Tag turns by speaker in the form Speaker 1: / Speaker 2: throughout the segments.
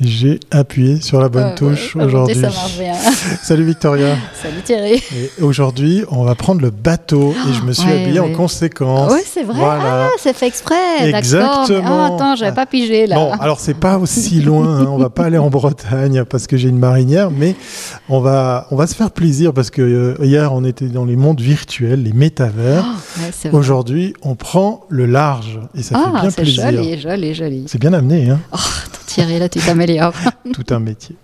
Speaker 1: J'ai appuyé sur la bonne touche aujourd'hui. Salut Victoria.
Speaker 2: Salut Thierry.
Speaker 1: Aujourd'hui, on va prendre le bateau et je me suis habillé en conséquence.
Speaker 2: Oui, c'est vrai. Ah, c'est fait exprès.
Speaker 1: Exactement.
Speaker 2: Oh, attends, j'avais pas pigé là.
Speaker 1: Bon, alors c'est pas aussi loin. Hein. On va pas aller en Bretagne parce que j'ai une marinière, mais on va, on va se faire plaisir parce que euh, hier on était dans les mondes virtuels, les métavers. Oh, aujourd'hui, on prend le large et ça fait
Speaker 2: ah,
Speaker 1: bien plaisir.
Speaker 2: C'est joli, joli, joli.
Speaker 1: C'est bien amené, hein.
Speaker 2: Oh, Thierry, là, tu
Speaker 1: Tout un métier.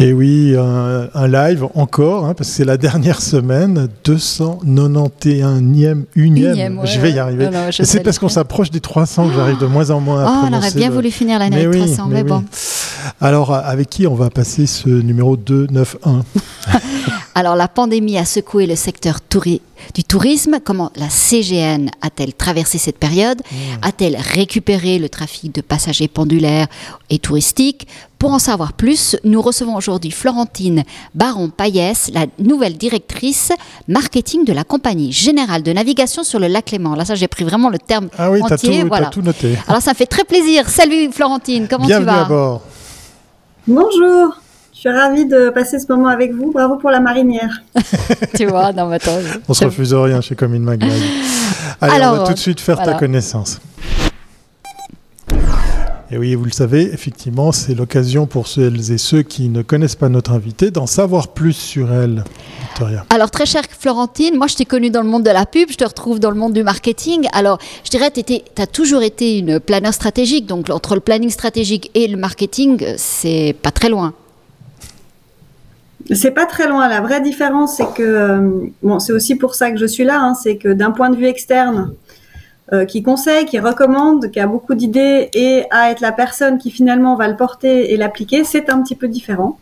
Speaker 1: Et oui, un, live encore, hein, parce que c'est la dernière semaine, 291e, unième. je vais y arriver. c'est parce qu'on s'approche des 300 que j'arrive de moins en moins à
Speaker 2: oh, On aurait bien voulu finir l'année avec 300, mais, bon.
Speaker 1: Alors, avec qui on va passer ce numéro 291
Speaker 2: Alors, la pandémie a secoué le secteur du tourisme. Comment la CGN a-t-elle traversé cette période? Mmh. A-t-elle récupéré le trafic de passagers pendulaires et touristiques? Pour en savoir plus, nous recevons aujourd'hui Florentine Baron-Payès, la nouvelle directrice marketing de la compagnie générale de navigation sur le lac Léman. Là, ça, j'ai pris vraiment le terme
Speaker 1: ah oui,
Speaker 2: entier.
Speaker 1: Tout, voilà. tout noté.
Speaker 2: Alors, ça me fait très plaisir. Salut Florentine, comment
Speaker 1: tu vas?
Speaker 2: Bienvenue
Speaker 1: à bord.
Speaker 3: Bonjour. Je suis ravie de passer ce moment avec vous. Bravo pour la marinière.
Speaker 2: tu vois, non, mais attends.
Speaker 1: On se refuse rien chez Coming Mag. Allez, Alors, on va tout de suite faire ta connaissance. Et oui, vous le savez, effectivement, c'est l'occasion pour celles et ceux qui ne connaissent pas notre invité d'en savoir plus sur elle, Victoria.
Speaker 2: Alors, très chère Florentine, moi je t'ai connue dans le monde de la pub, je te retrouve dans le monde du marketing. Alors, je dirais, tu as toujours été une planeur stratégique, donc entre le planning stratégique et le marketing, c'est pas très loin.
Speaker 3: C'est pas très loin. La vraie différence, c'est que, euh, bon, c'est aussi pour ça que je suis là, hein, c'est que d'un point de vue externe, euh, qui conseille, qui recommande, qui a beaucoup d'idées et à être la personne qui finalement va le porter et l'appliquer, c'est un petit peu différent.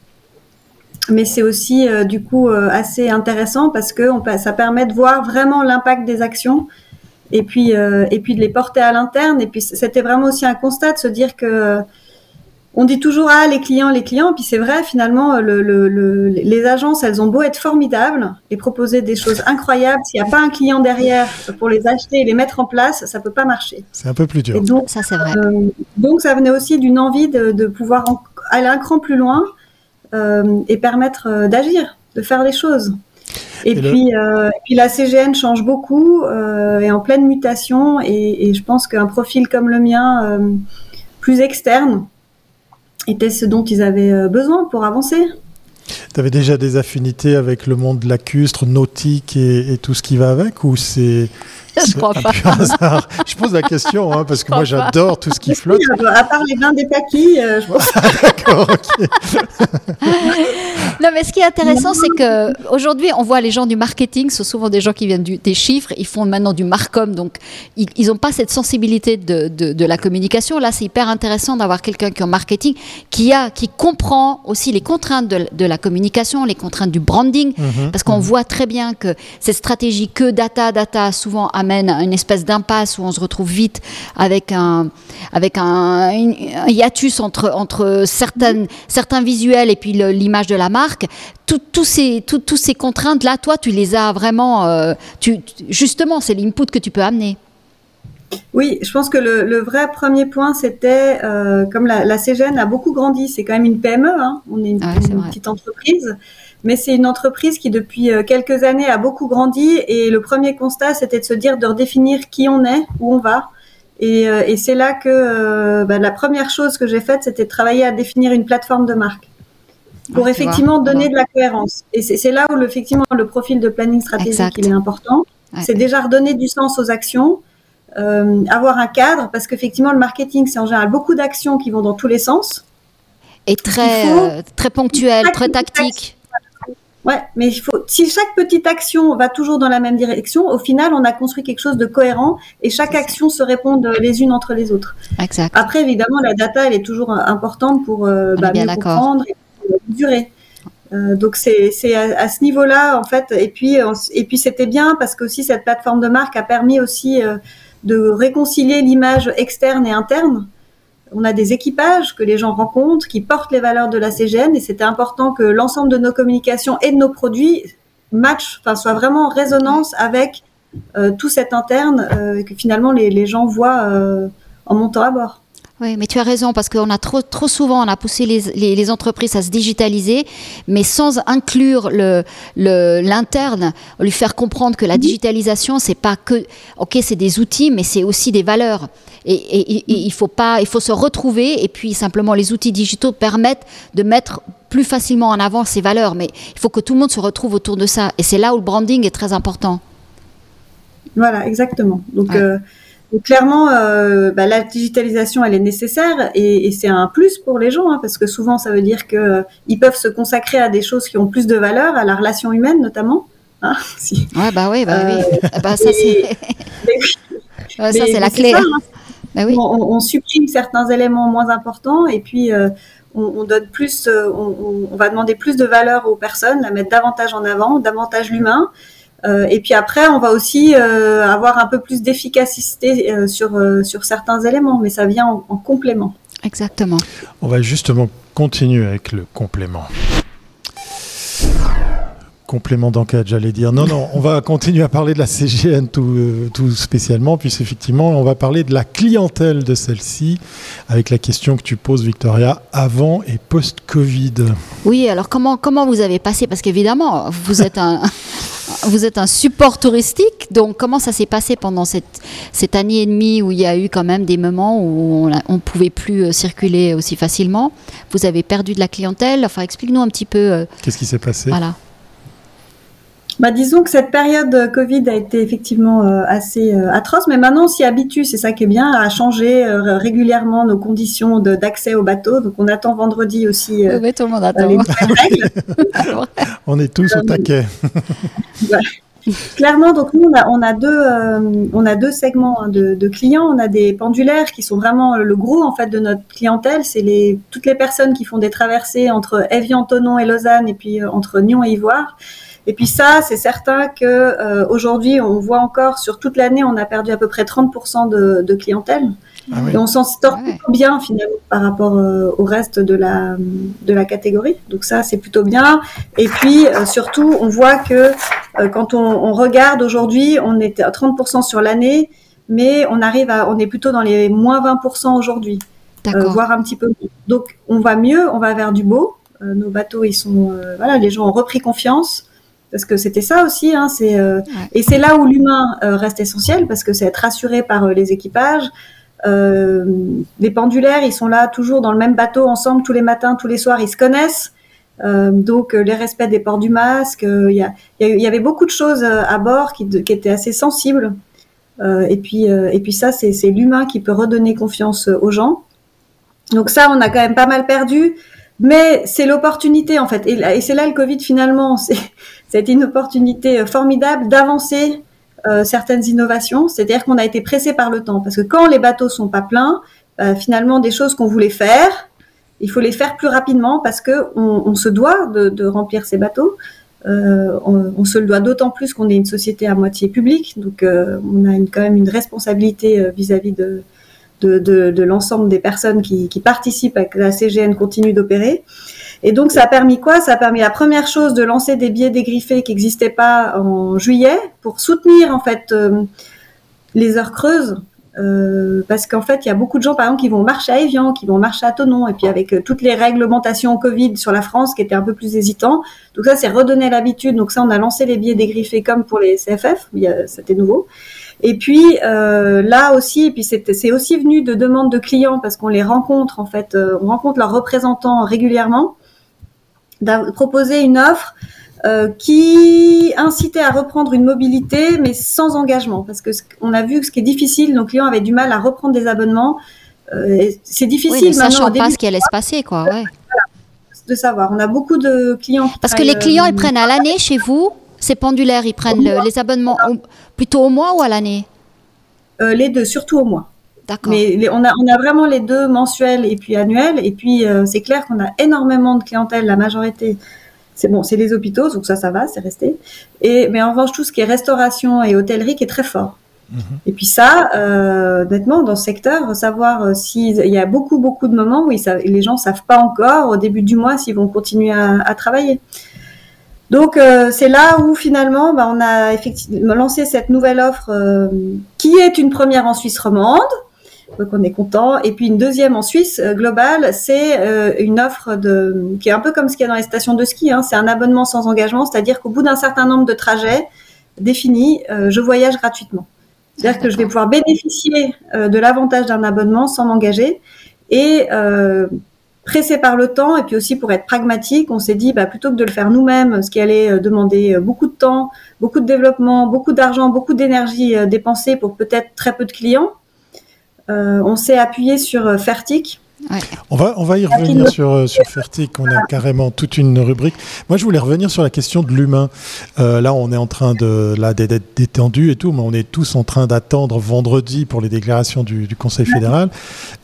Speaker 3: Mais c'est aussi euh, du coup euh, assez intéressant parce que ça permet de voir vraiment l'impact des actions et puis et puis de les porter à l'interne. Et puis c'était vraiment aussi un constat de se dire que on dit toujours ah les clients, les clients, puis c'est vrai finalement le, les agences elles ont beau être formidables et proposer des choses incroyables, s'il n'y a pas un client derrière pour les acheter et les mettre en place, ça peut pas marcher.
Speaker 1: C'est un peu plus dur.
Speaker 2: donc ça c'est vrai.
Speaker 3: Euh, donc ça venait aussi d'une envie de, pouvoir aller un cran plus loin euh, et permettre euh, d'agir, de faire les choses. Et, puis, puis la CGN change beaucoup, est en pleine mutation et, et je pense qu'un profil comme le mien, plus externe, était ce dont ils avaient euh, besoin pour avancer.
Speaker 1: Tu avais déjà des affinités avec le monde lacustre, nautique et, tout ce qui va avec ou c'est
Speaker 2: je crois pas.
Speaker 1: Je pose la question hein, parce que moi j'adore tout ce qui flotte.
Speaker 3: à part les vins des paquis, euh, je pense. D'accord, ok.
Speaker 2: non, mais ce qui est intéressant, c'est que aujourd'hui, on voit les gens du marketing, ce sont souvent des gens qui viennent des chiffres, ils font maintenant du marcom, donc ils n'ont pas cette sensibilité de, de, la communication. Là, c'est hyper intéressant d'avoir quelqu'un qui est en marketing, qui a, qui comprend aussi les contraintes de, de la communication, les contraintes du branding, mhm. parce qu'on mhm. voit très bien que cette stratégie que data, data, souvent amène à une espèce d'impasse où on se retrouve vite avec un, avec un, hiatus entre, entre certaines, certains visuels et puis l'image de la marque. Tous ces, tout, ces contraintes-là, toi, tu les as vraiment. Euh, tu, justement, c'est l'input que tu peux amener.
Speaker 3: Oui, je pense que le, vrai premier point, c'était euh, comme la, la, CGN a beaucoup grandi, c'est quand même une PME, hein, on est une, petite entreprise, mais c'est une entreprise qui depuis euh, quelques années a beaucoup grandi. Et le premier constat, c'était de se dire de redéfinir qui on est, où on va. Et, euh, et c'est là que bah, la première chose que j'ai faite, c'était de travailler à définir une plateforme de marque. Pour ah, effectivement donner de la cohérence. Et c'est là où effectivement le profil de planning stratégique il est important. C'est déjà redonner du sens aux actions, euh, avoir un cadre, parce qu'effectivement, le marketing, c'est en général beaucoup d'actions qui vont dans tous les sens.
Speaker 2: Et très, euh, très ponctuel, très tactique.
Speaker 3: Ouais, mais il faut, si chaque petite action va toujours dans la même direction, au final, on a construit quelque chose de cohérent et chaque action se répond les unes entre les autres.
Speaker 2: Exact.
Speaker 3: Après, évidemment, la data, elle est toujours importante pour euh, bah, mieux comprendre et durer. Euh, donc c'est à, à, ce niveau-là en fait. Et puis et puis c'était bien parce que aussi cette plateforme de marque a permis aussi de réconcilier l'image externe et interne. on a des équipages que les gens rencontrent, qui portent les valeurs de la CGN, et c'était important que l'ensemble de nos communications et de nos produits matchent, enfin, soient vraiment en résonance avec euh, tout cet interne euh, que finalement les, gens voient euh, en montant à bord.
Speaker 2: Oui, mais tu as raison, parce qu'on a trop, trop souvent, on a poussé les, les, les, entreprises à se digitaliser, mais sans inclure le, l'interne, lui faire comprendre que la digitalisation, c'est pas que, ok, c'est des outils, mais c'est aussi des valeurs. Et, et, et, il faut pas, il faut se retrouver, et puis simplement les outils digitaux permettent de mettre plus facilement en avant ces valeurs, mais il faut que tout le monde se retrouve autour de ça, et c'est là où le branding est très important.
Speaker 3: Voilà, exactement. Donc, ouais. euh, donc clairement, euh, bah, la digitalisation, elle est nécessaire et, et c'est un plus pour les gens hein, parce que souvent, ça veut dire que euh, ils peuvent se consacrer à des choses qui ont plus de valeur, à la relation humaine notamment.
Speaker 2: Hein, si. Ouais, bah oui, bah oui. Euh, bah, ça c'est. ça c'est la clé. Ça, hein.
Speaker 3: bah, oui. on, on, supprime certains éléments moins importants et puis euh, on, on, donne plus, on, on, va demander plus de valeur aux personnes, la mettre davantage en avant, davantage l'humain. Euh, et puis après, on va aussi euh, avoir un peu plus d'efficacité euh, sur, euh, sur certains éléments, mais ça vient en, en, complément.
Speaker 2: Exactement.
Speaker 1: On va justement continuer avec le complément. Complément d'enquête, j'allais dire. Non, non, on va continuer à parler de la CGN tout, euh, tout spécialement, puisqu'effectivement, on va parler de la clientèle de celle-ci, avec la question que tu poses, Victoria, avant et post-Covid.
Speaker 2: Oui, alors comment, comment vous avez passé? Parce qu'évidemment, vous êtes un... vous êtes un support touristique, donc comment ça s'est passé pendant cette, cette année et demie où il y a eu quand même des moments où on ne pouvait plus euh, circuler aussi facilement? Vous avez perdu de la clientèle? Enfin, explique-nous un petit peu. Euh,
Speaker 1: Qu'est-ce qui s'est passé?
Speaker 2: Voilà.
Speaker 3: Bah, disons que cette période Covid a été effectivement euh, assez euh, atroce, mais maintenant on s'y habitue, c'est ça qui est bien, à changer euh, régulièrement nos conditions d'accès au bateau. Donc on attend vendredi aussi
Speaker 2: oui, oui, tout le monde attend.
Speaker 3: les règles.
Speaker 1: on est tous au taquet.
Speaker 3: ouais. Clairement, donc nous on a, on a deux, euh, on a deux segments hein, de, de, clients. On a des pendulaires qui sont vraiment le gros en fait de notre clientèle. C'est les toutes les personnes qui font des traversées entre Evian, Tonon et Lausanne, et puis euh, entre Nyon et Ivoire. Et puis ça, c'est certain que euh, aujourd'hui, on voit encore sur toute l'année, on a perdu à peu près 30% de, de clientèle. Ah oui. Et on s'en sort ah ouais. bien finalement par rapport euh, au reste de la de la catégorie. Donc ça, c'est plutôt bien. Et puis euh, surtout, on voit que euh, quand on, on regarde aujourd'hui, on est à 30% sur l'année, mais on arrive à, on est plutôt dans les moins 20% aujourd'hui, voire un petit peu. Mieux. Donc on va mieux, on va vers du beau. nos bateaux, ils sont, voilà, les gens ont repris confiance parce que c'était ça aussi. Hein, c'est euh, ouais. et c'est là où l'humain euh, reste essentiel parce que c'est être rassuré par euh, les équipages. les pendulaires, ils sont là toujours dans le même bateau ensemble tous les matins, tous les soirs, ils se connaissent. donc les respects des ports du masque, il y, y, y, avait beaucoup de choses à bord qui, qui étaient assez sensibles. et puis et puis ça, c'est l'humain qui peut redonner confiance aux gens. Donc ça, on a quand même pas mal perdu. Mais c'est l'opportunité en fait, et, c'est là le Covid finalement, c'est une opportunité formidable d'avancer euh, certaines innovations. C'est-à-dire qu'on a été pressé par le temps, parce que quand les bateaux sont pas pleins, euh, finalement des choses qu'on voulait faire, il faut les faire plus rapidement parce que on, on se doit de, remplir ces bateaux. Euh, on, se le doit d'autant plus qu'on est une société à moitié publique, donc euh, on a quand même une responsabilité vis-à-vis -vis de, de, l'ensemble des personnes qui, qui, participent à que la CGN continue d'opérer. Et donc, ça a permis quoi? Ça a permis la première chose de lancer des billets dégriffés qui n'existaient pas en juillet pour soutenir en fait euh, les heures creuses. Euh, parce qu'en fait, il y a beaucoup de gens, par exemple, qui vont marcher à Evian, qui vont marcher à Tonon, et puis avec euh, toutes les réglementations Covid sur la France qui étaient un peu plus hésitants. Donc ça, c'est redonner l'habitude. Donc ça, on a lancé les billets dégriffés comme pour les CFF. C'était nouveau. Et puis euh, là aussi, et puis c'est aussi venu de demandes de clients parce qu'on les rencontre en fait, euh, on rencontre leurs représentants régulièrement, de proposer une offre euh, qui incitait à reprendre une mobilité mais sans engagement parce que on a vu que ce qui est difficile, nos clients avaient du mal à reprendre des abonnements. C'est difficile
Speaker 2: oui, maintenant. Sachant pas ce qui allait se passer, quoi. Ouais.
Speaker 3: De savoir. On a beaucoup de clients.
Speaker 2: Parce que les clients, ils prennent à l'année chez vous ces pendulaires, ils prennent le, les abonnements au, plutôt au mois ou à l'année?
Speaker 3: Euh, Les deux, surtout au mois. D'accord. Mais les, on, a, on a vraiment les deux mensuels et puis annuels. Et puis, euh, c'est clair qu'on a énormément de clientèle, la majorité. C'est bon, c'est les hôpitaux, donc ça, ça va, c'est resté. Et, mais en revanche, tout ce qui est restauration et hôtellerie qui est très fort. Et puis ça, euh, honnêtement, dans ce secteur, savoir euh, s'il y a beaucoup, beaucoup de moments où les gens savent pas encore au début du mois s'ils vont continuer à, travailler. Donc euh, c'est là où finalement, bah, on a effectivement lancé cette nouvelle offre euh, qui est une première en Suisse romande. Donc on est content. Et puis une deuxième en Suisse globale, c'est une offre de qui est un peu comme ce qu'il y a dans les stations de ski. Hein. C'est un abonnement sans engagement, c'est-à-dire qu'au bout d'un certain nombre de trajets définis, je voyage gratuitement. C'est-à-dire que je vais pouvoir bénéficier euh, de l'avantage d'un abonnement sans m'engager. Et euh, pressé par le temps, et puis aussi pour être pragmatique, on s'est dit, bah, plutôt que de le faire nous-mêmes, ce qui allait euh, demander euh, beaucoup de temps, beaucoup de développement, beaucoup d'argent, beaucoup d'énergie dépensée pour peut-être très peu de clients, on s'est appuyé sur Fertic,
Speaker 1: on, va, on va y revenir sur, euh, sur Fertic, on a carrément toute une rubrique. Moi, je voulais revenir sur la question de l'humain. Euh, là, on est en train de là d'être détendu et tout, mais on est tous en train d'attendre vendredi pour les déclarations du, Conseil fédéral.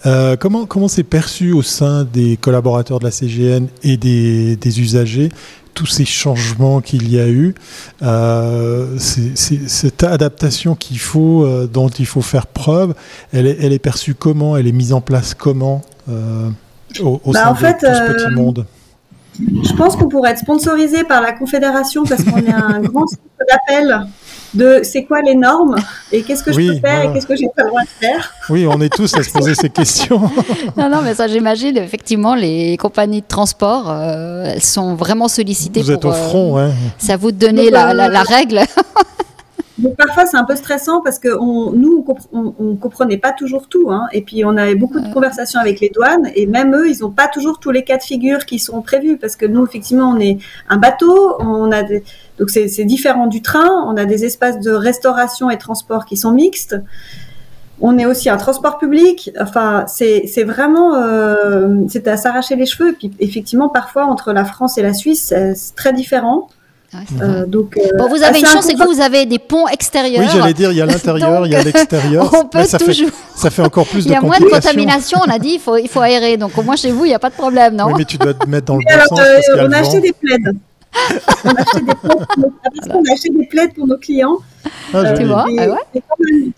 Speaker 1: Euh, comment comment c'est perçu au sein des collaborateurs de la CGN et des, des usagers tous ces changements qu'il y a eu, euh, cette adaptation qu'il faut, euh, dont il faut faire preuve, elle est, elle est, perçue comment? Elle est mise en place comment euh, au, bah, sein de fait, tout ce petit monde?
Speaker 3: Je pense qu'on pourrait être sponsorisé par la Confédération parce qu'on est un grand centre d'appel de c'est quoi les normes et qu'est-ce que je peux faire et qu'est-ce que j'ai pas le droit de faire.
Speaker 1: Oui, on est tous à se poser ces questions.
Speaker 2: non, non, mais ça, j'imagine, effectivement, les compagnies de transport, euh, elles sont vraiment sollicitées.
Speaker 1: Vous êtes au euh, front, hein.
Speaker 2: Ça vous la, la, la, règle.
Speaker 3: Donc parfois c'est un peu stressant parce que on, nous on, on, comprenait pas toujours tout, hein, et puis on avait beaucoup de conversations avec les douanes et même eux ils n'ont pas toujours tous les cas de figure qui sont prévus parce que nous effectivement on est un bateau, on a des, donc c'est différent du train, on a des espaces de restauration et transport qui sont mixtes. On est aussi un transport public. Enfin, c'est vraiment, euh, c'est à s'arracher les cheveux. Et puis, effectivement, parfois entre la France et la Suisse, c'est très différent.
Speaker 2: Euh, donc, euh, bon, vous avez une chance, c'est que vous avez des ponts extérieurs.
Speaker 1: Oui, j'allais dire, il y a l'intérieur, il y a l'extérieur.
Speaker 2: On peut ça toujours.
Speaker 1: Fait, ça fait encore plus
Speaker 2: de
Speaker 1: Il y a
Speaker 2: moins de contamination, on a dit, il faut, il faut aérer. Donc au moins chez vous, il n'y a pas de problème, non
Speaker 1: Oui, mais tu dois te mettre dans le bon sens. Euh,
Speaker 3: on a acheté des plaids. on, a acheté des plaids pour nos... on a acheté des plaids pour nos clients.
Speaker 2: Ah, tu vois, ah ouais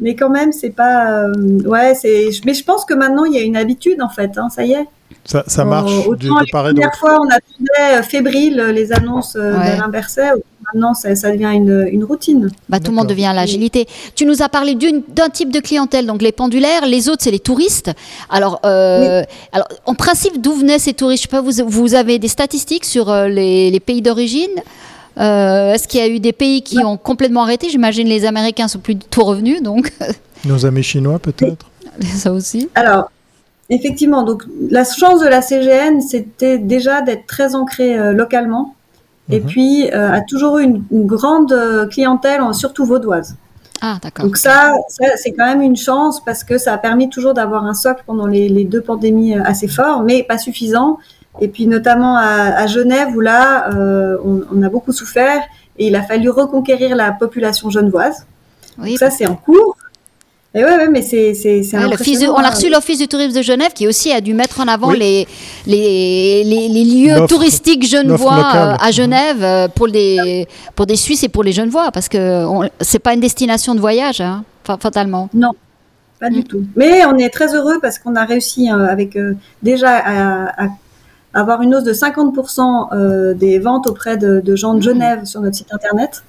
Speaker 3: mais quand même, c'est pas. Euh, ouais, c'est. Mais je pense que maintenant, il y a une habitude, en fait. Hein, ça y est.
Speaker 1: Ça, ça marche. Euh,
Speaker 3: autant la première fois, on attendait euh, fébrile les annonces euh, d'Alain Berset. Maintenant, ça, ça, devient une, une routine.
Speaker 2: Bah, tout le monde devient à l'agilité. Tu nous as parlé d'un type de clientèle, donc les pendulaires. Les autres, c'est les touristes. Alors, euh, alors en principe, d'où venaient ces touristes? Je sais pas, vous, vous avez des statistiques sur les, les pays d'origine? Euh, Est-ce qu'il y a eu des pays qui ont complètement arrêté? J'imagine les Américains sont plus du tout revenus, donc.
Speaker 1: Nos amis chinois, peut-être?
Speaker 2: Ça aussi.
Speaker 3: Alors, effectivement, donc la chance de la CGN, c'était déjà d'être très ancrée euh, localement, et mhm. puis euh, a toujours eu une, grande euh, clientèle, surtout vaudoise.
Speaker 2: Ah, d'accord.
Speaker 3: Donc ça, c'est quand même une chance parce que ça a permis toujours d'avoir un socle pendant les, les, deux pandémies assez fort, mais pas suffisant. Et puis notamment à, Genève où là, euh, on, a beaucoup souffert et il a fallu reconquérir la population genevoise. Oui. ça, c'est en cours. Et ouais, ouais, mais c'est c'est
Speaker 2: On a reçu l'office du tourisme de Genève qui aussi a dû mettre en avant les, les, les, lieux touristiques genevois euh, à Genève euh, pour des pour des Suisses et pour les Genevois parce que c'est pas une destination de voyage, hein, fatalement.
Speaker 3: Non, pas du tout. Mais on est très heureux parce qu'on a réussi avec déjà à, à avoir une hausse de 50% euh, des ventes auprès de, gens de Genève sur notre site internet.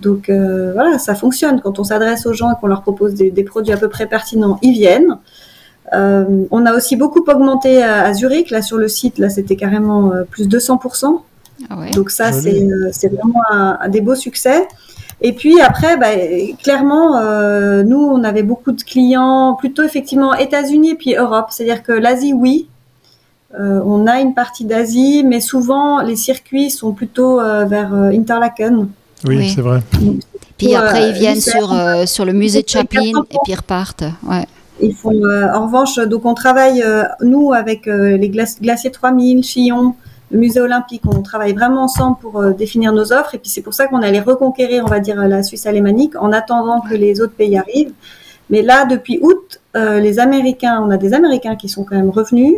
Speaker 3: Donc euh, voilà, ça fonctionne. Quand on s'adresse aux gens et qu'on leur propose des, produits à peu près pertinents, ils viennent. Euh, on a aussi beaucoup augmenté à, Zurich. Là, sur le site, là, c'était carrément plus de 200%. Ah Donc ça, c'est vraiment un, des beaux succès. Et puis après, bah, clairement, nous, on avait beaucoup de clients plutôt effectivement États-Unis et puis Europe. C'est-à-dire que l'Asie, oui, euh, on a une partie d'Asie, mais souvent les circuits sont plutôt euh, vers euh, Interlaken.
Speaker 1: Oui, c'est vrai.
Speaker 2: Puis après, ils viennent sur, sur le musée de Chaplin et puis ils repartent. Ouais.
Speaker 3: Ils font, en revanche, donc on travaille, nous, avec les glaciers 3000, Chillon, le musée olympique, on travaille vraiment ensemble pour définir nos offres. Et puis c'est pour ça qu'on allait reconquérir, on va dire, la Suisse alémanique en attendant que les autres pays arrivent. Mais là, depuis août, les Américains, on a des Américains qui sont quand même revenus.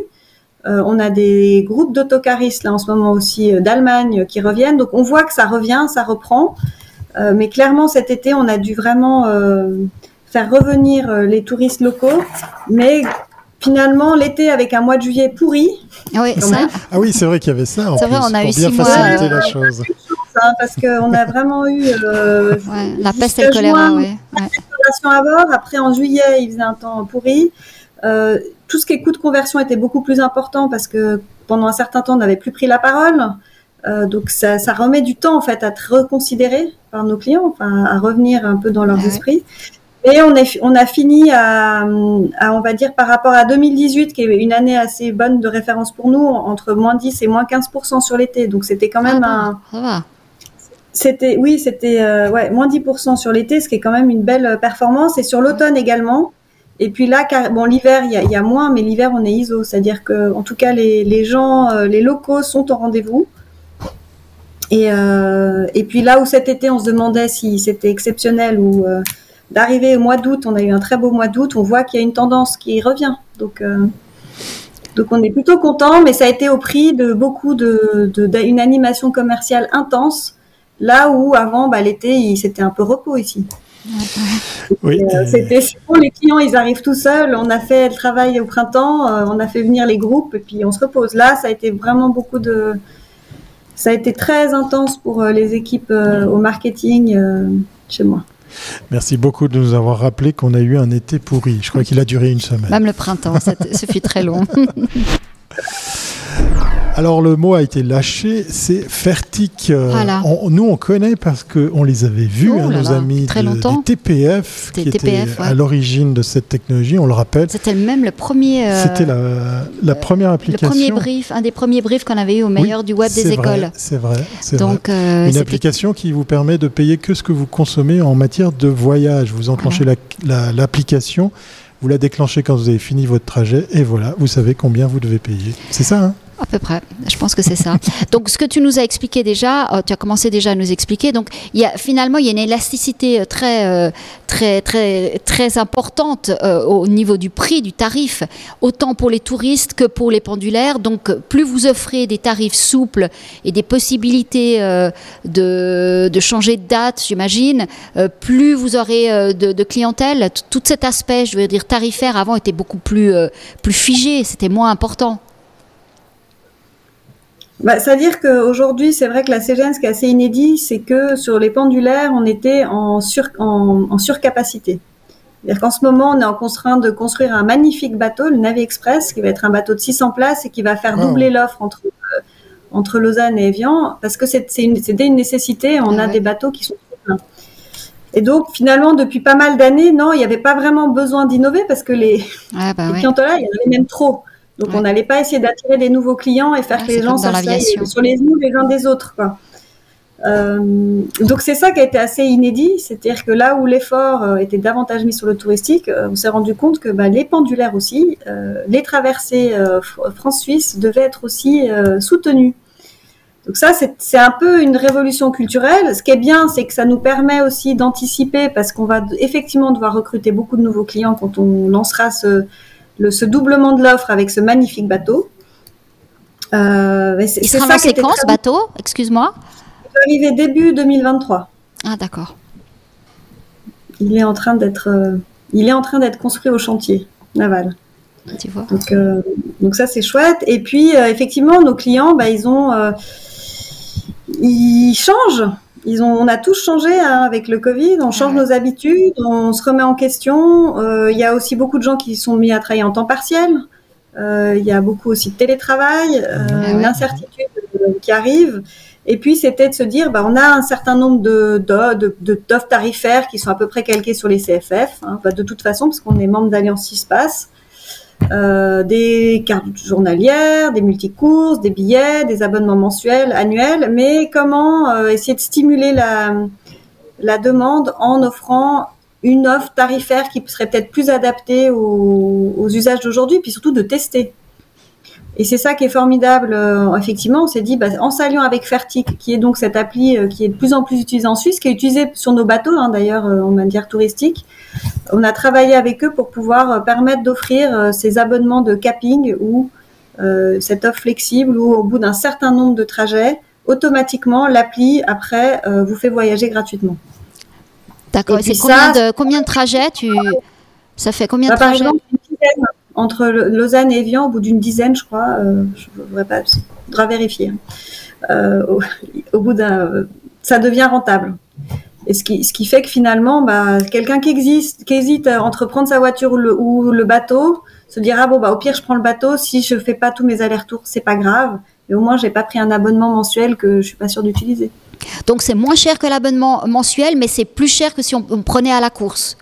Speaker 3: Euh, on a des groupes d'autocaristes là en ce moment aussi euh, d'Allemagne qui reviennent. Donc on voit que ça revient, ça reprend. mais clairement, cet été, on a dû vraiment faire revenir les touristes locaux, mais finalement l'été avec un mois de juillet pourri.
Speaker 2: Oui,
Speaker 1: Ah oui, c'est vrai qu'il y avait ça.
Speaker 2: C'est vrai, on a eu
Speaker 1: bien
Speaker 2: six
Speaker 1: faciliter la chose.
Speaker 3: Hein, parce qu'on a vraiment eu
Speaker 2: euh, la peste et le choléra. Ouais.
Speaker 3: à bord. Après, en juillet, il faisait un temps pourri. Euh, tout ce qui est coût de conversion était beaucoup plus important parce que pendant un certain temps, on n'avait plus pris la parole. Euh, donc ça, ça, remet du temps en fait à être reconsidéré par nos clients, enfin à revenir un peu dans leurs esprits. Et on, est, on a fini à, on va dire, par rapport à 2018, qui est une année assez bonne de référence pour nous, entre moins 10 et moins 15% sur l'été. Donc c'était quand même un. C'était, oui, c'était euh, ouais, moins 10% sur l'été, ce qui est quand même une belle performance. Et sur l'automne également. Et puis là, bon, l'hiver, il y, a, moins, mais l'hiver, on est ISO. C'est-à-dire que, en tout cas, les, les gens, euh, les locaux sont au rendez-vous. Et, euh, et puis là où cet été, on se demandait si c'était exceptionnel ou euh, d'arriver au mois d'août, on a eu un très beau mois d'août, on voit qu'il y a une tendance qui revient. Donc, donc on est plutôt content, mais ça a été au prix de beaucoup de, d'une animation commerciale intense, là où avant, bah, l'été, c'était un peu repos ici. Oui. Euh, c'était bon, les clients, ils arrivent tout seuls. On a fait le travail au printemps, euh, on a fait venir les groupes et puis on se repose. Là, ça a été vraiment beaucoup de, ça a été très intense pour les équipes au marketing chez moi.
Speaker 1: Merci beaucoup de nous avoir rappelé qu'on a eu un été pourri. Je crois qu'il a duré une semaine.
Speaker 2: Même le printemps, ce fut très long.
Speaker 1: Alors le mot a été lâché, c'est Fertic. Euh, nous on connaît parce qu'on les avait vus, oh hein, nos amis
Speaker 2: très
Speaker 1: de,
Speaker 2: longtemps.
Speaker 1: TPF, qui étaient à l'origine de cette technologie, on le rappelle.
Speaker 2: C'était même le premier.
Speaker 1: Euh, C'était la, première application.
Speaker 2: Le premier brief, un des premiers briefs qu'on avait eu au meilleur du web des écoles.
Speaker 1: C'est vrai, Donc euh, une application qui vous permet de payer que ce que vous consommez en matière de voyage. Vous enclenchez l'application. Vous la déclenchez quand vous avez fini votre trajet et voilà, vous savez combien vous devez payer. C'est ça, hein?
Speaker 2: À peu près, je pense que c'est ça. donc, ce que tu nous as expliqué déjà, euh, tu as commencé déjà à nous expliquer. Donc, y a, finalement, il y a une élasticité euh, très, euh, très, très, très importante au niveau du prix, du tarif, autant pour les touristes que pour les pendulaires. Donc, plus vous offrez des tarifs souples et des possibilités de, de, changer de date, j'imagine, plus vous aurez de, de, clientèle. Tout cet aspect, je veux dire, tarifaire avant était beaucoup plus, plus figé, c'était moins important.
Speaker 3: Bah, C'est-à-dire qu'aujourd'hui, c'est vrai que la CGN, ce qui est assez inédit, c'est que sur les pendulaires, on était en, sur, en, surcapacité. C'est-à-dire qu'en ce moment, on est en train de construire un magnifique bateau, le Navi Express, qui va être un bateau de 600 places et qui va faire doubler l'offre entre, euh, entre Lausanne et Evian, parce que c'était une, une, nécessité, on ah a des bateaux qui sont pleins. Et donc, finalement, depuis pas mal d'années, non, il n'y avait pas vraiment besoin d'innover parce que les,
Speaker 2: ah bah
Speaker 3: les là, il y en avait même trop. Donc, on n'allait pas essayer d'attirer des nouveaux clients et faire que les gens s'asseyent sur les genoux les uns des autres. Quoi. Euh, donc c'est ça qui a été assez inédit, c'est-à-dire que là où l'effort euh, était davantage mis sur le touristique, euh, on s'est rendu compte que bah, les pendulaires aussi, les traversées France-Suisse devaient être aussi soutenues. Donc ça, c'est un peu une révolution culturelle. Ce qui est bien, c'est que ça nous permet aussi d'anticiper parce qu'on va effectivement devoir recruter beaucoup de nouveaux clients quand on lancera ce, le, ce doublement de l'offre avec ce magnifique bateau.
Speaker 2: Euh, Il sera lancé quand ce bateau Excuse-moi.
Speaker 3: Il va arriver début 2023.
Speaker 2: Ah d'accord.
Speaker 3: Il est en train d'être, euh, il est en train d'être construit au chantier naval.
Speaker 2: Tu vois.
Speaker 3: Donc, euh, donc ça c'est chouette. Et puis euh, effectivement nos clients, bah, ils ont, euh, ils changent on a tous changé hein, avec le Covid, on change nos habitudes, on se remet en question. Euh, il y a aussi beaucoup de gens qui sont mis à travailler en temps partiel. Euh, il y a beaucoup aussi de télétravail, euh, une incertitude qui arrive. Et puis c'était de se dire, bah, on a un certain nombre de d'offres tarifaires qui sont à peu près calquées sur les CFF, hein, bah, de toute façon parce qu'on est membre d'Alliance Sispass. Euh, des cartes journalières, des multicourses, des billets, des abonnements mensuels, annuels, mais comment euh, essayer de stimuler la, demande en offrant une offre tarifaire qui serait peut-être plus adaptée aux usages d'aujourd'hui, puis surtout de tester. Et c'est ça qui est formidable. Euh, effectivement, on s'est dit, bah, en s'alliant avec Fertic, qui est donc cette appli qui est de plus en plus utilisée en Suisse, qui est utilisée sur nos bateaux, hein, d'ailleurs, en manière touristique, on a travaillé avec eux pour pouvoir euh, permettre d'offrir euh, ces abonnements de capping ou euh, cette offre flexible où au bout d'un certain nombre de trajets, automatiquement, l'appli, après, vous fait voyager gratuitement.
Speaker 2: D'accord. Et c'est combien, de, combien de trajets tu... Ça fait combien de bah, trajets?
Speaker 3: Entre Lausanne et Evian, au bout d'une dizaine, je crois. je ne voudrais pas, faudra vérifier. Hein. au, bout d'un, ça devient rentable. Et ce qui, ce qui fait que finalement, bah, quelqu'un qui, existe, qui hésite entre prendre sa voiture ou le, bateau, se dira bon bah au pire je prends le bateau. Si je fais pas tous mes allers-retours, c'est pas grave. Et au moins j'ai pas pris un abonnement mensuel que je suis pas sûre d'utiliser.
Speaker 2: Donc c'est moins cher que l'abonnement mensuel, mais c'est plus cher que si on, prenait à la course.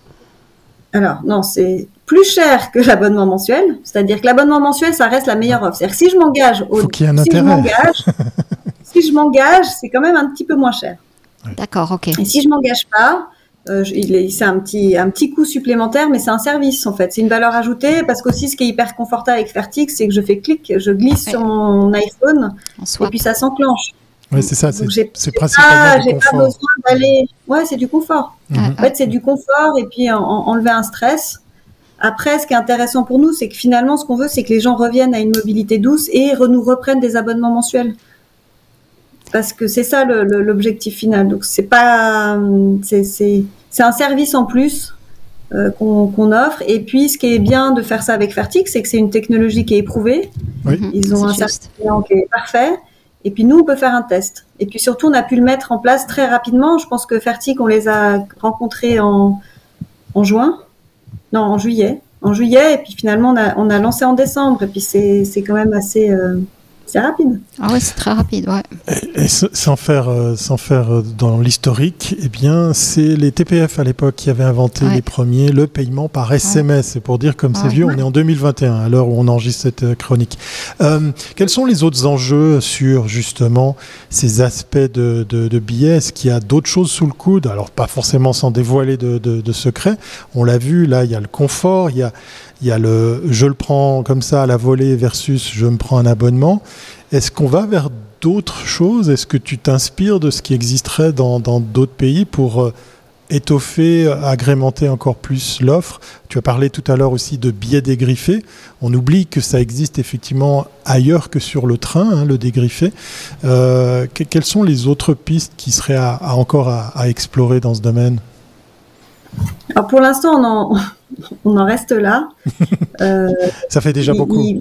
Speaker 3: Alors non, c'est plus cher que l'abonnement mensuel. C'est-à-dire que l'abonnement mensuel, ça reste la meilleure offre. C'est-à-dire que si je m'engage,
Speaker 1: au, Faut
Speaker 3: si
Speaker 1: je
Speaker 3: m'engage, si je m'engage, c'est quand même un petit peu moins cher.
Speaker 2: D'accord, ok.
Speaker 3: Et si je m'engage pas, euh, c'est un petit, un petit coût supplémentaire, mais c'est un service en fait. C'est une valeur ajoutée parce qu'aussi ce qui est hyper confortable avec Fertix, c'est que je fais clic, je glisse sur mon iPhone et puis ça s'enclenche.
Speaker 1: Oui, c'est ça, c'est principalement
Speaker 3: J'ai pas besoin d'aller. Ouais, c'est du confort. Mhm. En fait, c'est du confort et puis enlever un stress. Après, ce qui est intéressant pour nous, c'est que finalement, ce qu'on veut, c'est que les gens reviennent à une mobilité douce et nous reprennent des abonnements mensuels parce que c'est ça l'objectif final. Donc c'est pas, c'est un service en plus euh, qu'on offre. Et puis ce qui est bien de faire ça avec Fertix, c'est que c'est une technologie qui est éprouvée. Ils ont un certificat qui est parfait. Et puis nous, on peut faire un test. Et puis surtout, on a pu le mettre en place très rapidement. Je pense que Fertix, on les a rencontrés en, juin, non, en juillet. En juillet, et puis finalement, on a, on a lancé en décembre. Et puis c'est quand même assez. Euh, c'est rapide.
Speaker 2: Ah ouais, c'est très rapide, ouais.
Speaker 1: Et, sans faire, euh, sans faire euh, dans l'historique, eh bien, c'est les TPF à l'époque qui avaient inventé les premiers le paiement par SMS. C'est pour dire comme c'est vieux, on est en 2021 à l'heure où on enregistre cette euh, chronique. quels sont les autres enjeux sur justement ces aspects de, de, billets? Est-ce qu'il y a d'autres choses sous le coude? Alors pas forcément sans dévoiler de, de secrets. On l'a vu, là, il y a le confort, il y a il y a le je le prends comme ça à la volée versus je me prends un abonnement. Est-ce qu'on va vers d'autres choses? Est-ce que tu t'inspires de ce qui existerait dans d'autres pays pour euh, étoffer, agrémenter encore plus l'offre? Tu as parlé tout à l'heure aussi de billets dégriffés. On oublie que ça existe effectivement ailleurs que sur le train, hein, le dégriffé. Euh, quelles sont les autres pistes qui seraient à, encore à, explorer dans ce domaine?
Speaker 3: Alors pour l'instant, on en, on en reste là.
Speaker 1: Euh, ça fait déjà beaucoup.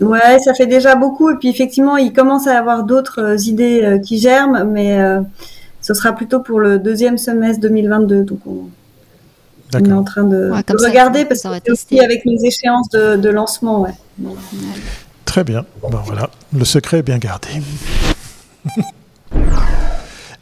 Speaker 3: Ouais, ça fait déjà beaucoup. Et puis effectivement, il commence à y avoir d'autres euh, idées euh, qui germent, mais ce sera plutôt pour le deuxième semestre 2022. Donc on, est en train de, regarder parce que c'est aussi avec les échéances de, lancement.
Speaker 1: Très bien. voilà, le secret est bien gardé.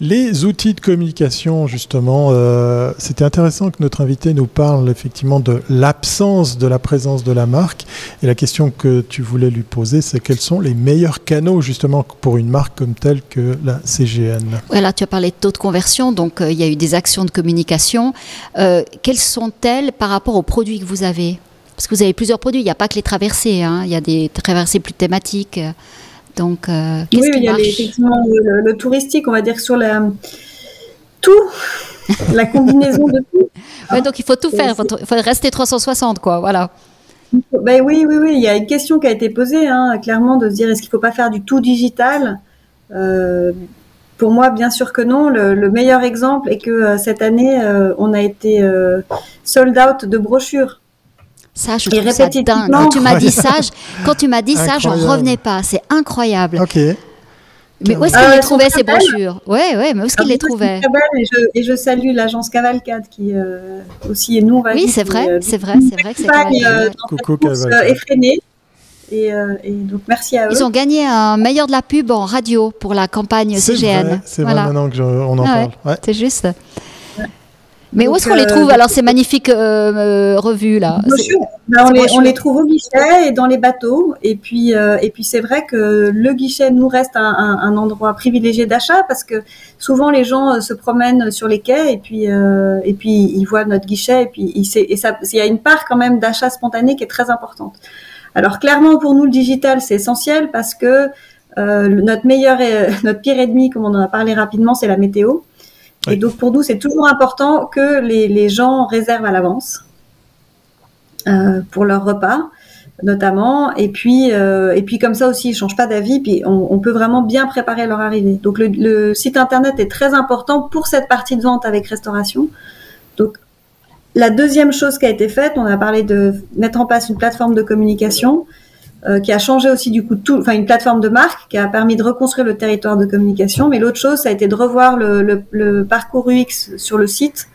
Speaker 1: Les outils de communication, justement, euh, c'était intéressant que notre invité nous parle effectivement de l'absence de la présence de la marque. Et la question que tu voulais lui poser, c'est quels sont les meilleurs canaux justement pour une marque comme telle que la CGN
Speaker 2: Voilà, tu as parlé de taux de conversion, donc euh, il y a eu des actions de communication. Euh, quelles sont-elles par rapport aux produits que vous avez? Parce que vous avez plusieurs produits, il n'y a pas que les traversées, hein. il y a des traversées plus thématiques. Donc,
Speaker 3: euh, qu'est-ce oui, qui il y a effectivement le, touristique, on va dire sur la tout, la combinaison de tout.
Speaker 2: donc il faut tout faire, il faut, rester 360, quoi, voilà.
Speaker 3: Ben oui, oui, oui, il y a une question qui a été posée, hein, clairement, de se dire est-ce qu'il ne faut pas faire du tout digital? Euh, Pour moi, bien sûr que non. Le, meilleur exemple est que euh, cette année, on a été sold out de brochures.
Speaker 2: Ça, je trouve ça dingue. Quand tu m'as dit ça, quand tu m'as dit ça, j'en revenais pas. C'est incroyable.
Speaker 1: Ok.
Speaker 2: Mais où est-ce qu'il les trouvait ces brochures? Oui, ouais, mais où est-ce qu'il les trouvait?
Speaker 3: Et je, et je, salue l'agence Cavalcade qui euh, aussi est nous.
Speaker 2: Oui, c'est vrai, euh, c'est vrai, c'est vrai que c'est
Speaker 3: Cavalcade. Coucou Cavalcade. effrénée. Et, euh, et, donc merci à eux.
Speaker 2: Ils ont gagné un meilleur de la pub en radio pour la campagne CGN.
Speaker 1: C'est vrai, maintenant qu'on en ah parle. Ouais.
Speaker 2: C'est juste. Mais où est-ce qu'on les euh, trouve alors ces magnifiques euh, euh, revues là
Speaker 3: ben, on, les, trouve au guichet et dans les bateaux. Et puis, et puis c'est vrai que le guichet nous reste un, endroit privilégié d'achat parce que souvent les gens se promènent sur les quais et puis et puis ils voient notre guichet et puis il, et ça, il y a une part quand même d'achat spontané qui est très importante. Alors clairement pour nous le digital c'est essentiel parce que notre meilleur notre pire ennemi, comme on en a parlé rapidement, c'est la météo. Et donc pour nous, c'est toujours important que les, les gens réservent à l'avance euh, pour leur repas. notamment. Et puis, euh, et puis comme ça aussi, ils changent pas d'avis. Puis on, peut vraiment bien préparer leur arrivée. Donc le, site internet est très important pour cette partie de vente avec restauration. Donc la deuxième chose qui a été faite, on a parlé de mettre en place une plateforme de communication. Euh, qui a changé aussi du coup tout, enfin une plateforme de marque qui a permis de reconstruire le territoire de communication. Mais l'autre chose, ça a été de revoir le, le, le parcours UX sur le site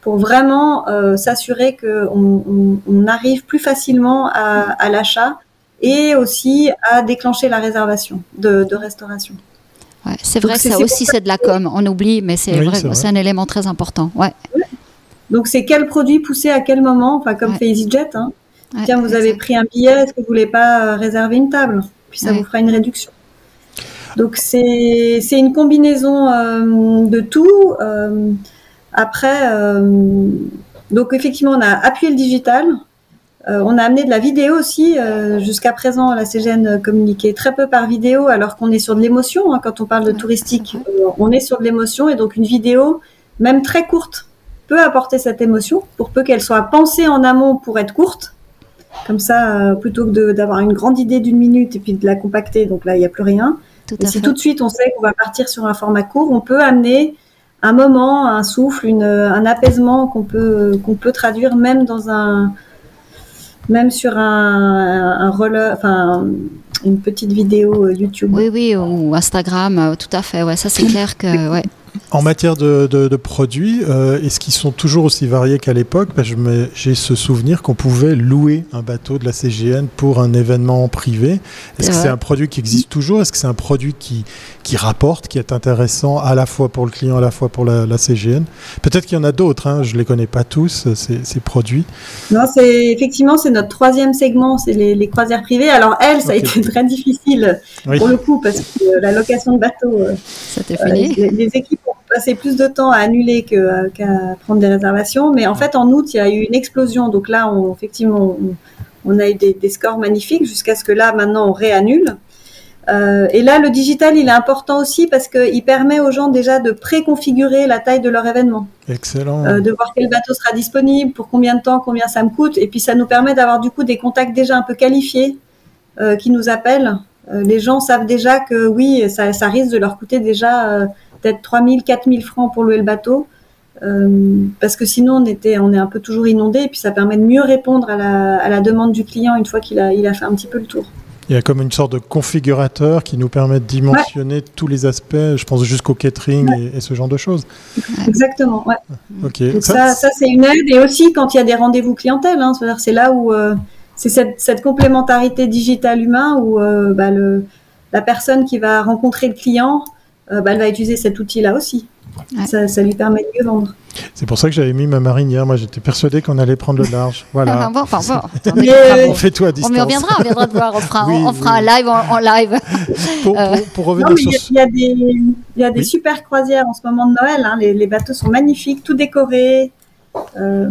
Speaker 3: pour vraiment euh, s'assurer qu'on on, on, arrive plus facilement à, à l'achat et aussi à déclencher la réservation de, de restauration.
Speaker 2: Ouais, c'est vrai, ça aussi c'est de la com, on oublie, mais c'est vrai, c'est un élément très important. Ouais.
Speaker 3: Donc c'est quel produit pousser à quel moment, enfin comme fait EasyJet. Hein. Tiens, vous avez pris un billet, est-ce que vous voulez pas réserver une table? Puis ça vous fera une réduction. Donc c'est une combinaison euh, de tout. Euh, après, euh, donc effectivement, on a appuyé le digital. On a amené de la vidéo aussi. Jusqu'à présent, la CGN communiquait très peu par vidéo, alors qu'on est sur de l'émotion. Hein, quand on parle de touristique, on est sur de l'émotion et donc une vidéo, même très courte, peut apporter cette émotion, pour peu qu'elle soit pensée en amont pour être courte. Comme ça, plutôt que d'avoir une grande idée d'une minute et puis de la compacter, donc là, il n'y a plus rien. si tout de suite on sait qu'on va partir sur un format court, on peut amener un moment, un souffle, une, un apaisement qu'on peut, qu'on peut traduire même dans un, même sur un, un roller, enfin, une petite vidéo YouTube.
Speaker 2: Oui, oui, ou Instagram, euh, tout à fait. Ouais, ça c'est clair que, ouais.
Speaker 1: En matière de, de, produits, euh, est-ce qu'ils sont toujours aussi variés qu'à l'époque? J'ai ce souvenir qu'on pouvait louer un bateau de la CGN pour un événement privé. Est-ce que c'est un produit qui existe toujours? Est-ce que c'est un produit qui, qui rapporte, qui est intéressant à la fois pour le client, à la fois pour la, CGN Peut-être qu'il y en a d'autres, hein, je ne les connais pas tous, ces, ces produits.
Speaker 3: Non, c'est effectivement, c'est notre troisième segment, c'est les, les, croisières privées. Alors, elles, ça a été très difficile pour le coup, parce que la location de bateau, euh,
Speaker 2: euh
Speaker 3: les, les équipes passer plus de temps à annuler qu'à prendre des réservations. Mais en fait, en août, il y a eu une explosion. Donc là, on, effectivement, on, a eu des, scores magnifiques jusqu'à ce que là, maintenant, on réannule. Euh, et là, le digital, il est important aussi parce qu'il permet aux gens déjà de préconfigurer la taille de leur événement.
Speaker 1: Excellent.
Speaker 3: Euh, de voir quel bateau sera disponible, pour combien de temps, combien ça me coûte. Et puis, ça nous permet d'avoir du coup des contacts déjà un peu qualifiés euh, qui nous appellent. les gens savent déjà que oui, ça, ça risque de leur coûter déjà peut-être 3000, 4000 francs pour louer le bateau. Euh, parce que sinon on était, on est un peu toujours inondé et puis ça permet de mieux répondre à la, à la demande du client une fois qu'il a, il a fait un petit peu le tour.
Speaker 1: Il y a comme une sorte de configurateur qui nous permet de dimensionner tous les aspects, je pense jusqu'au catering et, ce genre de choses.
Speaker 3: Exactement, ouais.
Speaker 1: Ok.
Speaker 3: ça, ça, c'est une aide et aussi quand il y a des rendez-vous clientèle, hein, c'est là où euh, c'est cette, cette, complémentarité digitale humain où euh, bah, le, la personne qui va rencontrer le client euh, bah, elle va utiliser cet outil-là aussi. Ça, lui permet de mieux vendre.
Speaker 1: C'est pour ça que j'avais mis ma marinière. Moi, j'étais persuadé qu'on allait prendre le large. Voilà.
Speaker 2: bon, enfin, bon,
Speaker 1: on fait tout à distance.
Speaker 2: On, reviendra, on viendra te voir. On fera, on fera un live en, live.
Speaker 1: pour, pour, revenir sur
Speaker 3: Il y a, des, il y a des super croisières en ce moment de Noël. Hein. Les, les, bateaux sont magnifiques, tout décoré. Euh,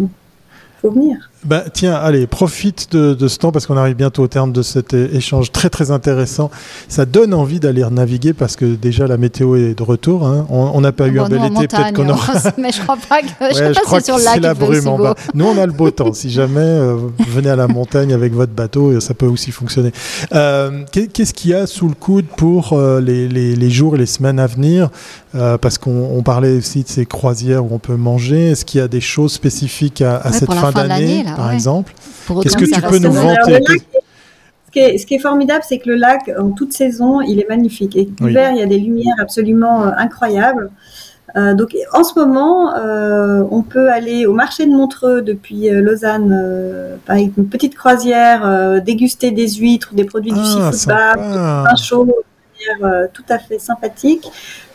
Speaker 3: faut venir.
Speaker 1: Bah, tiens, allez, profite de, ce temps parce qu'on arrive bientôt au terme de cet échange très très intéressant. Ça donne envie d'aller naviguer parce que déjà la météo est de retour. Hein. On n'a pas eu un bel été, peut-être qu'on aura.
Speaker 2: Mais je crois pas que, je crois que c'est
Speaker 1: la brume en bas. Nous, on a le beau temps. Si jamais euh, vous venez à la montagne avec votre bateau, ça peut aussi fonctionner. Euh, qu'est-ce qu'il y a sous le coude pour euh, les, les, jours et les semaines à venir? Parce qu'on parlait aussi de ces croisières où on peut manger. Est-ce qu'il y a des choses spécifiques à, cette fin, d'année? Par exemple. Qu'est-ce que tu peux nous vanter
Speaker 3: ce qui, est, formidable, c'est que le lac, en toute saison, il est magnifique. Et l'hiver, il y a des lumières absolument euh, incroyables. Euh, donc, en ce moment, euh, on peut aller au marché de Montreux depuis Lausanne avec une petite croisière, déguster des huîtres, des produits du ah, seafood bar, un chaud, tout à fait sympathique.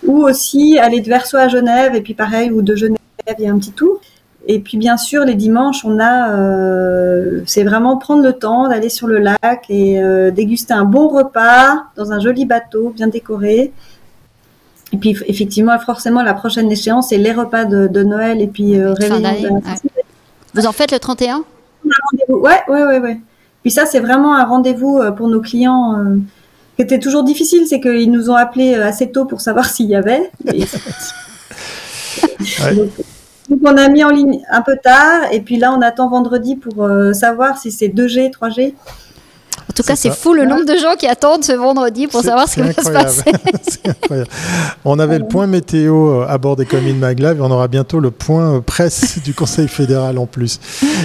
Speaker 3: Ou aussi aller de Verso à Genève, et puis pareil, ou de Genève, il y a un petit tour. Et puis bien sûr, les dimanches, on a, euh, c'est vraiment prendre le temps d'aller sur le lac et euh, déguster un bon repas dans un joli bateau bien décoré. Et puis effectivement, forcément, la prochaine échéance, c'est les repas de, Noël et puis euh, réveillon.
Speaker 2: Vous en faites le 31
Speaker 3: Ouais, ouais, ouais, ouais. Puis ça, c'est vraiment un rendez-vous euh, pour nos clients qui était toujours difficile, c'est qu'ils nous ont appelés assez tôt pour savoir s'il y avait. Et... ouais. Donc on a mis en ligne un peu tard et puis là on attend vendredi pour euh, savoir si c'est 2G, 3G.
Speaker 2: En tout cas, c'est fou le nombre de gens qui attendent ce vendredi pour savoir ce qui va se passer.
Speaker 1: incroyable. On avait le point météo euh, à bord des communes Maglav et on aura bientôt le point euh, presse du Conseil fédéral en plus.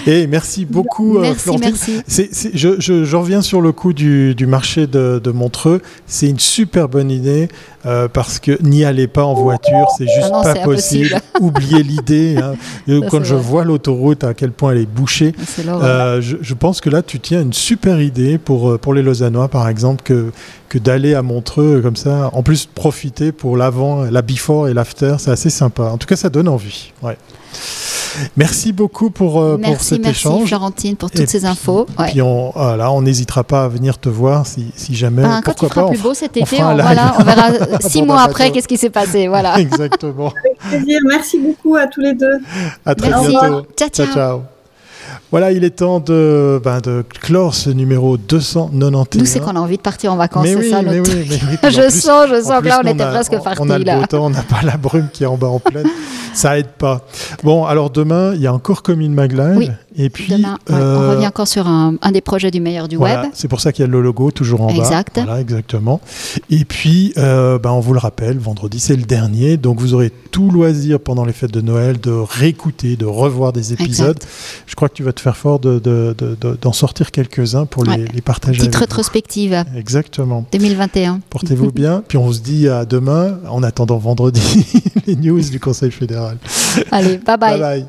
Speaker 1: Et merci beaucoup,
Speaker 2: merci, Florentine.
Speaker 1: Merci. je, je, reviens sur le coup du, du marché de, de Montreux. C'est une super bonne idée. Euh, parce que n'y allez pas en voiture, c'est juste ah pas possible. Oubliez l'idée. Hein. Quand je vois l'autoroute, à quel point elle est bouchée, euh, je, je, pense que là, tu tiens une super idée pour, euh, pour les Lausannois, par exemple, que, que d'aller à Montreux comme ça. En plus, profiter pour l'avant, la before et l'after, c'est assez sympa. En tout cas, ça donne envie. Ouais. Merci beaucoup pour, euh, pour cet
Speaker 2: merci,
Speaker 1: échange.
Speaker 2: Merci Florentine pour toutes ces infos.
Speaker 1: Et Puis on voilà, on n'hésitera pas à venir te voir si, si jamais.
Speaker 2: Ben, quand fera pas, plus beau cet été, on, voilà, on verra six mois après qu'est-ce qui s'est passé. Voilà.
Speaker 1: Exactement.
Speaker 3: Avec plaisir. Merci beaucoup à tous les deux.
Speaker 1: À très
Speaker 2: merci.
Speaker 1: bientôt.
Speaker 2: ciao. ciao. ciao.
Speaker 1: Voilà, il est temps de, ben, de clore ce numéro 291.
Speaker 2: Nous, c'est qu'on a envie de partir en vacances,
Speaker 1: c'est
Speaker 2: ça
Speaker 1: notre
Speaker 2: truc. je sens, je sens que là, on, était presque partis.
Speaker 1: On a le
Speaker 2: beau
Speaker 1: temps, on n'a pas la brume qui est en bas en pleine. ça aide pas. Bon, alors demain, il y a encore Commune Magline. Et puis,
Speaker 2: demain, euh... on revient encore sur un, un, des projets du meilleur du
Speaker 1: voilà,
Speaker 2: web.
Speaker 1: C'est pour ça qu'il y a le logo toujours en
Speaker 2: exact.
Speaker 1: bas. Voilà, exactement. Et puis, euh, ben, on vous le rappelle, vendredi, c'est le dernier. Donc, vous aurez tout loisir pendant les fêtes de Noël de réécouter, de revoir des épisodes.
Speaker 2: Exact.
Speaker 1: Je crois que tu vas te faire fort d'en de, de, de, sortir quelques-uns pour les,
Speaker 2: ouais.
Speaker 1: les partager.
Speaker 2: Petite rétrospective.
Speaker 1: Vous. Exactement.
Speaker 2: 2021.
Speaker 1: Portez-vous bien. Puis on se dit à demain, en attendant vendredi, les news du Conseil fédéral.
Speaker 2: Allez, bye bye.
Speaker 1: bye, bye.